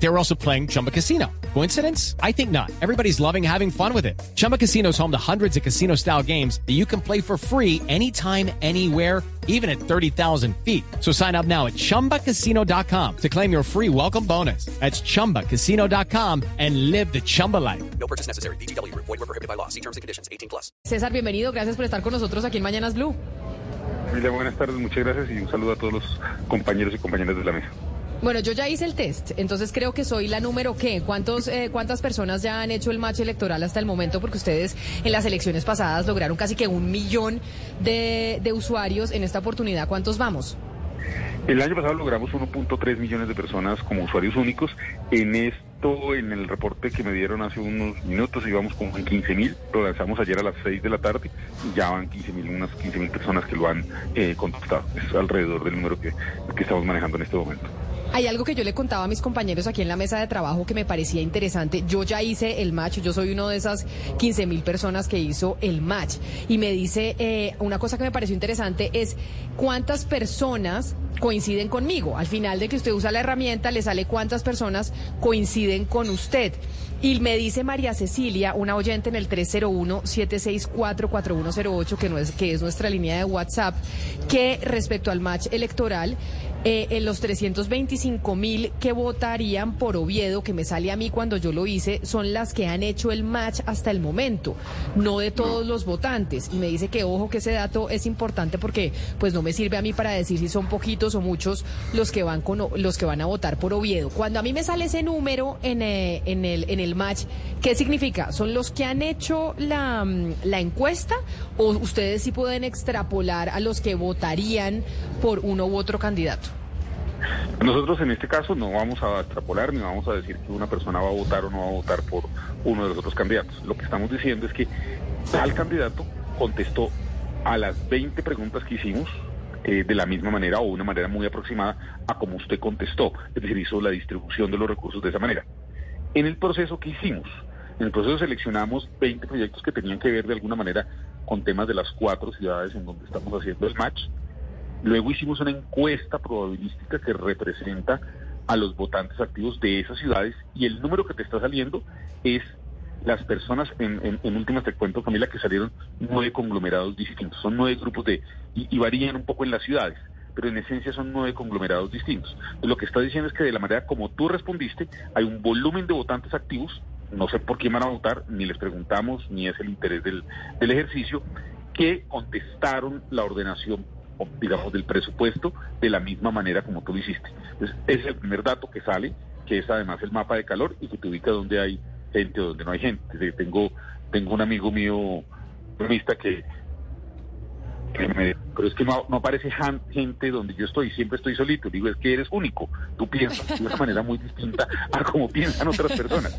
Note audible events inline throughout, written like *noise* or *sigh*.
They were also playing Chumba Casino. Coincidence? I think not. Everybody's loving having fun with it. Chumba Casino is home to hundreds of casino style games that you can play for free anytime, anywhere, even at 30,000 feet. So sign up now at chumbacasino.com to claim your free welcome bonus. That's chumbacasino.com and live the Chumba life. No purchase necessary. BGW. Void were prohibited by law. See terms and conditions. 18 plus. César, bienvenido. Gracias por estar con nosotros aquí en Mañanas Blue. Mira, buenas tardes, muchas gracias y un saludo a todos los compañeros y compañeras de la mesa. Bueno, yo ya hice el test, entonces creo que soy la número qué. ¿Cuántos, eh, ¿Cuántas personas ya han hecho el match electoral hasta el momento? Porque ustedes en las elecciones pasadas lograron casi que un millón de, de usuarios. En esta oportunidad, ¿cuántos vamos? El año pasado logramos 1.3 millones de personas como usuarios únicos. En esto, en el reporte que me dieron hace unos minutos, íbamos como en 15 mil. Lo lanzamos ayer a las 6 de la tarde. Ya van 15 mil, unas 15 mil personas que lo han eh, contactado. Es alrededor del número que, que estamos manejando en este momento. Hay algo que yo le contaba a mis compañeros aquí en la mesa de trabajo que me parecía interesante. Yo ya hice el match, yo soy uno de esas 15 mil personas que hizo el match. Y me dice, eh, una cosa que me pareció interesante es cuántas personas coinciden conmigo. Al final de que usted usa la herramienta, le sale cuántas personas coinciden con usted. Y me dice María Cecilia, una oyente en el 301-764-4108, que, no es, que es nuestra línea de WhatsApp, que respecto al match electoral, eh, en los 325 mil que votarían por Oviedo, que me sale a mí cuando yo lo hice, son las que han hecho el match hasta el momento, no de todos los votantes. Y me dice que ojo que ese dato es importante porque pues no me sirve a mí para decir si son poquitos o muchos los que van con los que van a votar por Oviedo. Cuando a mí me sale ese número en, eh, en el en el match, ¿qué significa? ¿Son los que han hecho la, mm, la encuesta o ustedes sí pueden extrapolar a los que votarían por uno u otro candidato? Nosotros en este caso no vamos a extrapolar ni vamos a decir que una persona va a votar o no va a votar por uno de los otros candidatos. Lo que estamos diciendo es que tal candidato contestó a las 20 preguntas que hicimos eh, de la misma manera o una manera muy aproximada a como usted contestó, es decir, hizo la distribución de los recursos de esa manera. En el proceso que hicimos, en el proceso seleccionamos 20 proyectos que tenían que ver de alguna manera con temas de las cuatro ciudades en donde estamos haciendo el match. Luego hicimos una encuesta probabilística que representa a los votantes activos de esas ciudades y el número que te está saliendo es las personas, en, en, últimas te cuento familia, que salieron nueve conglomerados distintos, son nueve grupos de, y, varían un poco en las ciudades, pero en esencia son nueve conglomerados distintos. lo que está diciendo es que de la manera como tú respondiste, hay un volumen de votantes activos, no sé por qué van a votar, ni les preguntamos, ni es el interés del, del ejercicio, que contestaron la ordenación digamos, del presupuesto de la misma manera como tú lo hiciste. Entonces, es el primer dato que sale, que es además el mapa de calor y que te ubica donde hay gente o donde no hay gente. Tengo, tengo un amigo mío, que pero es que no, aparece gente donde yo estoy, siempre estoy solito. Digo, es que eres único. Tú piensas de una manera muy distinta a como piensan otras personas.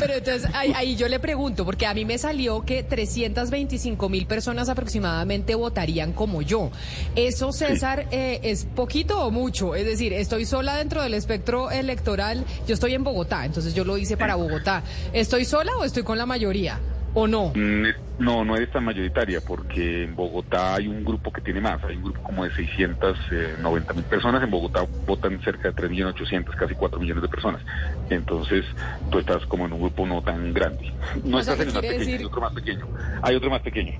Pero entonces ahí, yo le pregunto, porque a mí me salió que 325 mil personas aproximadamente votarían como yo. ¿Eso, César, eh, es poquito o mucho? Es decir, estoy sola dentro del espectro electoral. Yo estoy en Bogotá, entonces yo lo hice para Bogotá. ¿Estoy sola o estoy con la mayoría? ¿O no? Mm, no, no es tan mayoritaria, porque en Bogotá hay un grupo que tiene más, hay un grupo como de 690 mil personas, en Bogotá votan cerca de 3.800.000, casi 4 millones de personas. Entonces, tú estás como en un grupo no tan grande. No estás en el más pequeño, hay otro más pequeño. Hay otro más pequeño.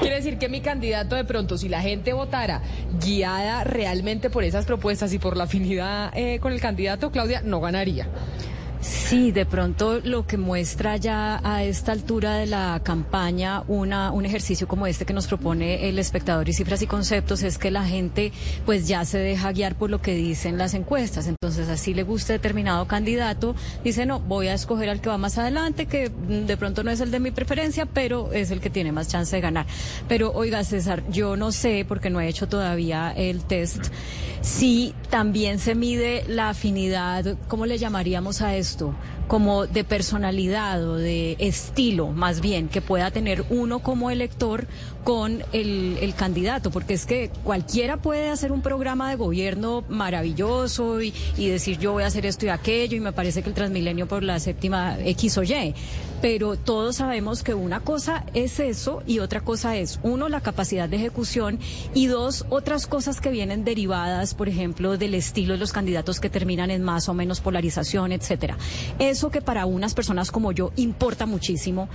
Quiere decir que mi candidato de pronto, si la gente votara guiada realmente por esas propuestas y por la afinidad eh, con el candidato, Claudia, no ganaría. Sí, de pronto lo que muestra ya a esta altura de la campaña una, un ejercicio como este que nos propone el espectador y cifras y conceptos es que la gente pues ya se deja guiar por lo que dicen las encuestas. Entonces, así le gusta determinado candidato, dice, no, voy a escoger al que va más adelante, que de pronto no es el de mi preferencia, pero es el que tiene más chance de ganar. Pero oiga, César, yo no sé, porque no he hecho todavía el test, si también se mide la afinidad, ¿cómo le llamaríamos a eso? Cristo como de personalidad o de estilo, más bien, que pueda tener uno como elector con el, el candidato, porque es que cualquiera puede hacer un programa de gobierno maravilloso y, decir yo voy a hacer esto y aquello y me parece que el Transmilenio por la séptima X o Y pero todos sabemos que una cosa es eso y otra cosa es, uno, la capacidad de ejecución y dos, otras cosas que vienen derivadas, por ejemplo, del estilo de los candidatos que terminan en más o menos polarización, etcétera. Eso que para unas personas como yo importa muchísimo,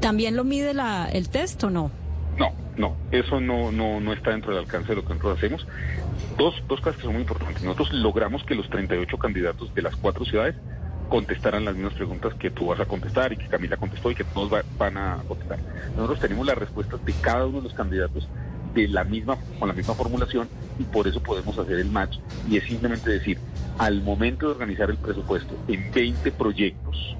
¿también lo mide la, el test o no? No, no, eso no, no, no está dentro del alcance de lo que nosotros hacemos. Dos, dos cosas que son muy importantes. Nosotros logramos que los 38 candidatos de las cuatro ciudades contestaran las mismas preguntas que tú vas a contestar y que Camila contestó y que todos va- van a contestar. Nosotros tenemos las respuestas de cada uno de los candidatos de la misma, con la misma formulación y por eso podemos hacer el match y es simplemente decir, al momento de organizar el presupuesto en 20 proyectos,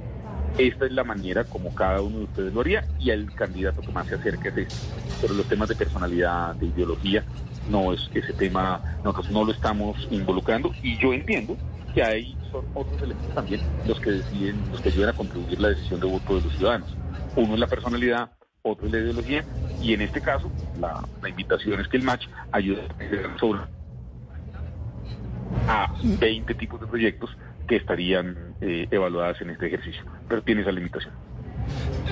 esta es la manera como cada uno de ustedes lo haría y el candidato que más se acerque es este. Pero los temas de personalidad, de ideología, no es ese tema, nosotros no lo estamos involucrando y yo entiendo que ahí son otros elementos también los que deciden, los que ayudan a contribuir la decisión de voto de los ciudadanos. Uno es la personalidad, otro es la ideología y en este caso la, invitación es que el match ayude a sobre a 20 tipos de proyectos que estarían eh, evaluadas en este ejercicio, pero tiene esa limitación.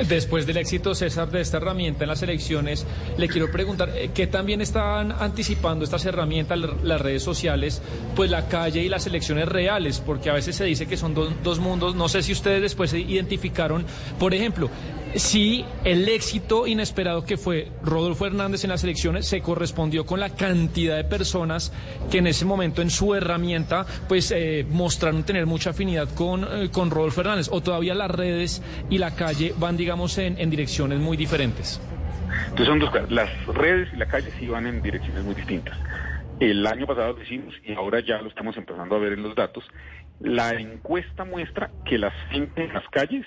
Después del éxito, César, de esta herramienta en las elecciones, le quiero preguntar, eh, ¿qué también están anticipando estas herramientas, las redes sociales, pues la calle y las elecciones reales? Porque a veces se dice que son do- dos mundos. No sé si ustedes después se identificaron, por ejemplo, si el éxito inesperado que fue Rodolfo Hernández en las elecciones se correspondió con la cantidad de personas que en ese momento en su herramienta pues eh, mostraron tener mucha afinidad con, eh, con Rodolfo Hernández o todavía las redes y la calle van digamos en, en direcciones muy diferentes. Entonces son dos cosas. Las redes y la calle sí van en direcciones muy distintas. El año pasado lo hicimos y ahora ya lo estamos empezando a ver en los datos. La encuesta muestra que la gente en las calles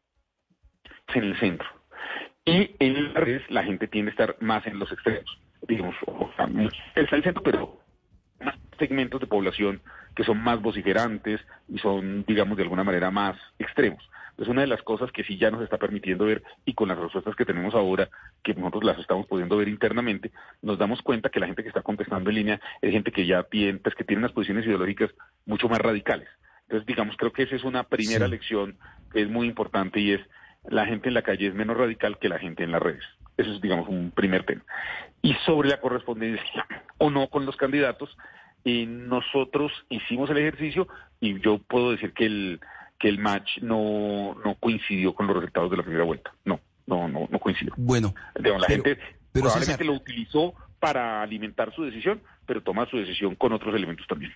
En el centro. Y en las redes la gente tiende a estar más en los extremos. Digamos, o sea, está el centro, pero más segmentos de población que son más vociferantes y son, digamos, de alguna manera más extremos. Es una de las cosas que sí ya nos está permitiendo ver y con las respuestas que tenemos ahora, que nosotros las estamos pudiendo ver internamente, nos damos cuenta que la gente que está contestando en línea es gente que ya tiene, pues, que tiene unas posiciones ideológicas mucho más radicales. Entonces, digamos, creo que esa es una primera lección que es muy importante y es la gente en la calle es menos radical que la gente en las redes. Eso es, digamos, un primer tema. Y sobre la correspondencia o no con los candidatos, eh, nosotros hicimos el ejercicio y yo puedo decir que el que el match no, no coincidió con los resultados de la primera vuelta. No, no, no, no coincidió. Bueno, Digamos, la pero- gente pero probablemente César- lo utilizó para alimentar su decisión, pero toma su decisión con otros elementos también.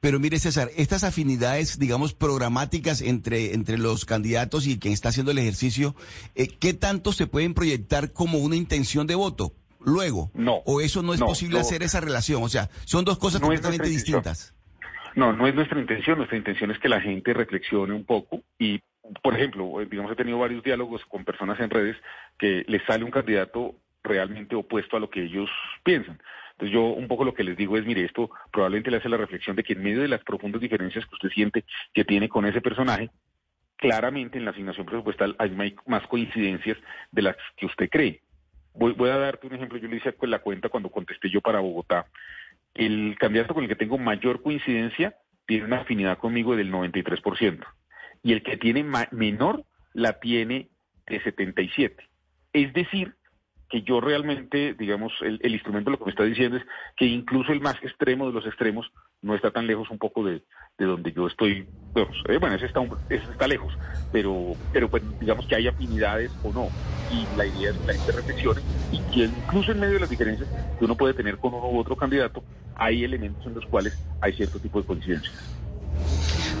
Pero mire, César, estas afinidades, digamos, programáticas entre, entre los candidatos y quien está haciendo el ejercicio, eh, ¿qué tanto se pueden proyectar como una intención de voto luego? No, ¿O eso no es no, posible no. hacer esa relación? O sea, son dos cosas No completamente distintas. No, no es nuestra intención. Nuestra intención es que la gente reflexione un poco y, por ejemplo, eh, digamos, he tenido varios diálogos con personas en redes que les sale un candidato realmente opuesto a lo que ellos piensan. Entonces yo un poco lo que les digo es, mire, esto probablemente le hace la reflexión de que en medio de las profundas diferencias que usted siente que tiene con ese personaje, claramente en la asignación presupuestal hay más coincidencias de las que usted cree. Voy, a darte un ejemplo, yo le hice la cuenta cuando contesté yo para Bogotá. El candidato con el que tengo mayor coincidencia tiene una afinidad conmigo del 93%. Y el que tiene menor la tiene de 77. Es decir, que yo realmente, digamos, el, el instrumento lo que me está diciendo es que incluso el más extremo de los extremos no está tan lejos un poco de, de donde yo estoy. Bueno, eh, bueno, ese está, un- ese está lejos, pero, pero pues, digamos que hay afinidades o no. Y la idea es que la gente reflexione y que incluso en medio de las diferencias que uno puede tener con uno u otro candidato, hay elementos en los cuales hay cierto tipo de coincidencias.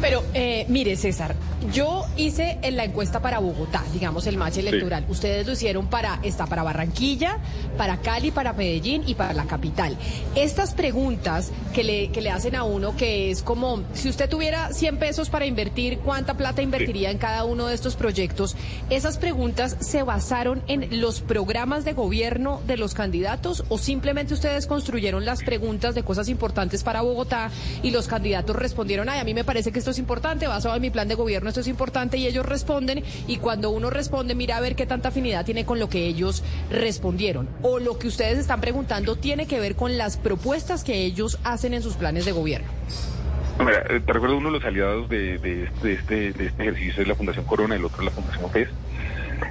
Pero eh, mire, César, yo hice en la encuesta para Bogotá, digamos el match electoral. Ustedes lo hicieron para, está para Barranquilla, para Cali, para Medellín y para la capital. Estas preguntas que le, que le hacen a uno, que es como, si usted tuviera 100 pesos para invertir, ¿cuánta plata invertiría en cada uno de estos proyectos? Esas preguntas se basaron en los programas de gobierno de los candidatos o simplemente ustedes construyeron las preguntas de cosas importantes para Bogotá y los candidatos respondieron, ay, a mí me parece que esto es importante, basado en mi plan de gobierno, esto es importante, y ellos responden, y cuando uno responde, mira a ver qué tanta afinidad tiene con lo que ellos respondieron. O lo que ustedes están preguntando tiene que ver con las propuestas que ellos hacen en sus planes de gobierno. Eh, te recuerdo uno de los aliados de, este, de este, de este ejercicio es la Fundación Corona, el otro es la Fundación OPES.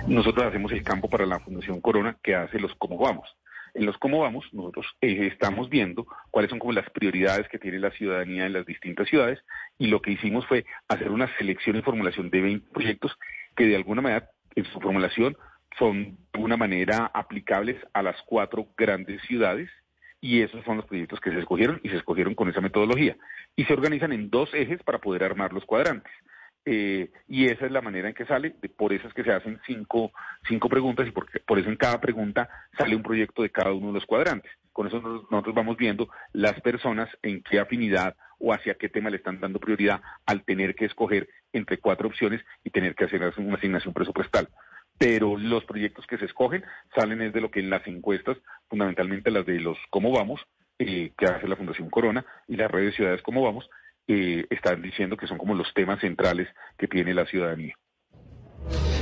Nosotros hacemos el campo para la Fundación Corona que hace los cómo vamos. En los cómo vamos, nosotros eh, estamos viendo cuáles son como las prioridades que tiene la ciudadanía en las distintas ciudades y lo que hicimos fue hacer una selección y formulación de 20 proyectos que de alguna manera en su formulación son de una manera aplicables a las cuatro grandes ciudades y esos son los proyectos que se escogieron y se escogieron con esa metodología. Y se organizan en dos ejes para poder armar los cuadrantes. Eh, y esa es la manera en que sale, de- por eso es que se hacen cinco, cinco preguntas y por, eso en cada pregunta sale un proyecto de cada uno de los cuadrantes. Con eso nosotros, vamos viendo las personas en qué afinidad o hacia qué tema le están dando prioridad al tener que escoger entre cuatro opciones y tener que hacer una asignación presupuestal. Pero los proyectos que se escogen salen es de lo que en las encuestas, fundamentalmente las de los cómo vamos, eh, que hace la Fundación Corona y las redes ciudades cómo vamos, eh, están diciendo que son como los temas centrales que tiene la ciudadanía.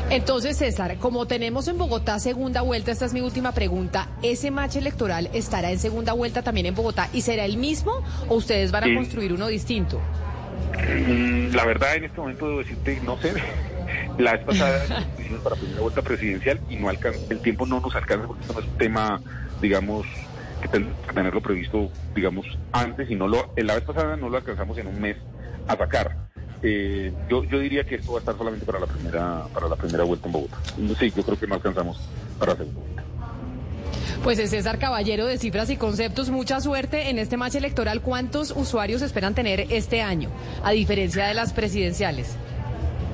Entonces, César, como tenemos en Bogotá segunda vuelta, esta es mi última pregunta, ¿ese match electoral estará en segunda vuelta también en Bogotá y será el mismo o ustedes van a construir uno distinto? Mm, La verdad, en este momento debo decirte, no sé. *laughs* La vez pasada *laughs* hicimos para primera vuelta presidencial y no alcanza, el tiempo no nos alcanza porque esto no es un tema, digamos, que tenerlo previsto, digamos, antes y no lo, en la vez pasada no lo alcanzamos en un mes a sacar. Eh, yo, yo diría que esto va a estar solamente para la primera, para la primera vuelta en Bogotá. Sí, yo creo que no alcanzamos para hacer vuelta. Pues es César Caballero de Cifras y Conceptos, mucha suerte en este match electoral. ¿Cuántos usuarios esperan tener este año, a diferencia de las presidenciales?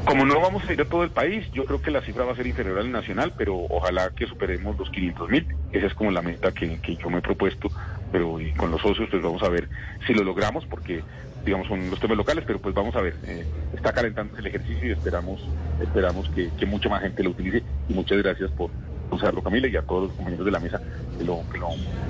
Como no vamos a ir a todo el país, yo creo que la cifra va a ser inferior al nacional, pero ojalá que superemos los 500 mil. Esa es como la meta que, yo me he propuesto, pero y con los socios pues vamos a ver si lo logramos, porque digamos son los temas locales, pero pues vamos a ver. eh, está calentando el ejercicio y esperamos esperamos que, que mucha más gente lo utilice. Y muchas gracias por usarlo, Camila, y a todos los compañeros de la mesa que lo, que lo,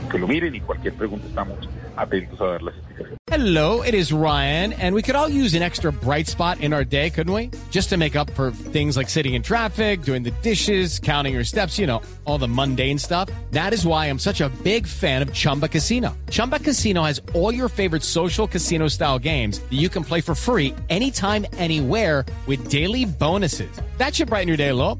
que lo miren y cualquier pregunta estamos atentos a las explicaciones. Hello, it is Ryan, and we could all use an extra bright spot in our day, couldn't we? Just to make up for things like sitting in traffic, doing the dishes, counting your steps, you know, all the mundane stuff. That is why I'm such a big fan of Chumba Casino. Chumba Casino has all your favorite social casino style games that you can play for free anytime, anywhere with daily bonuses. That should brighten your day a little.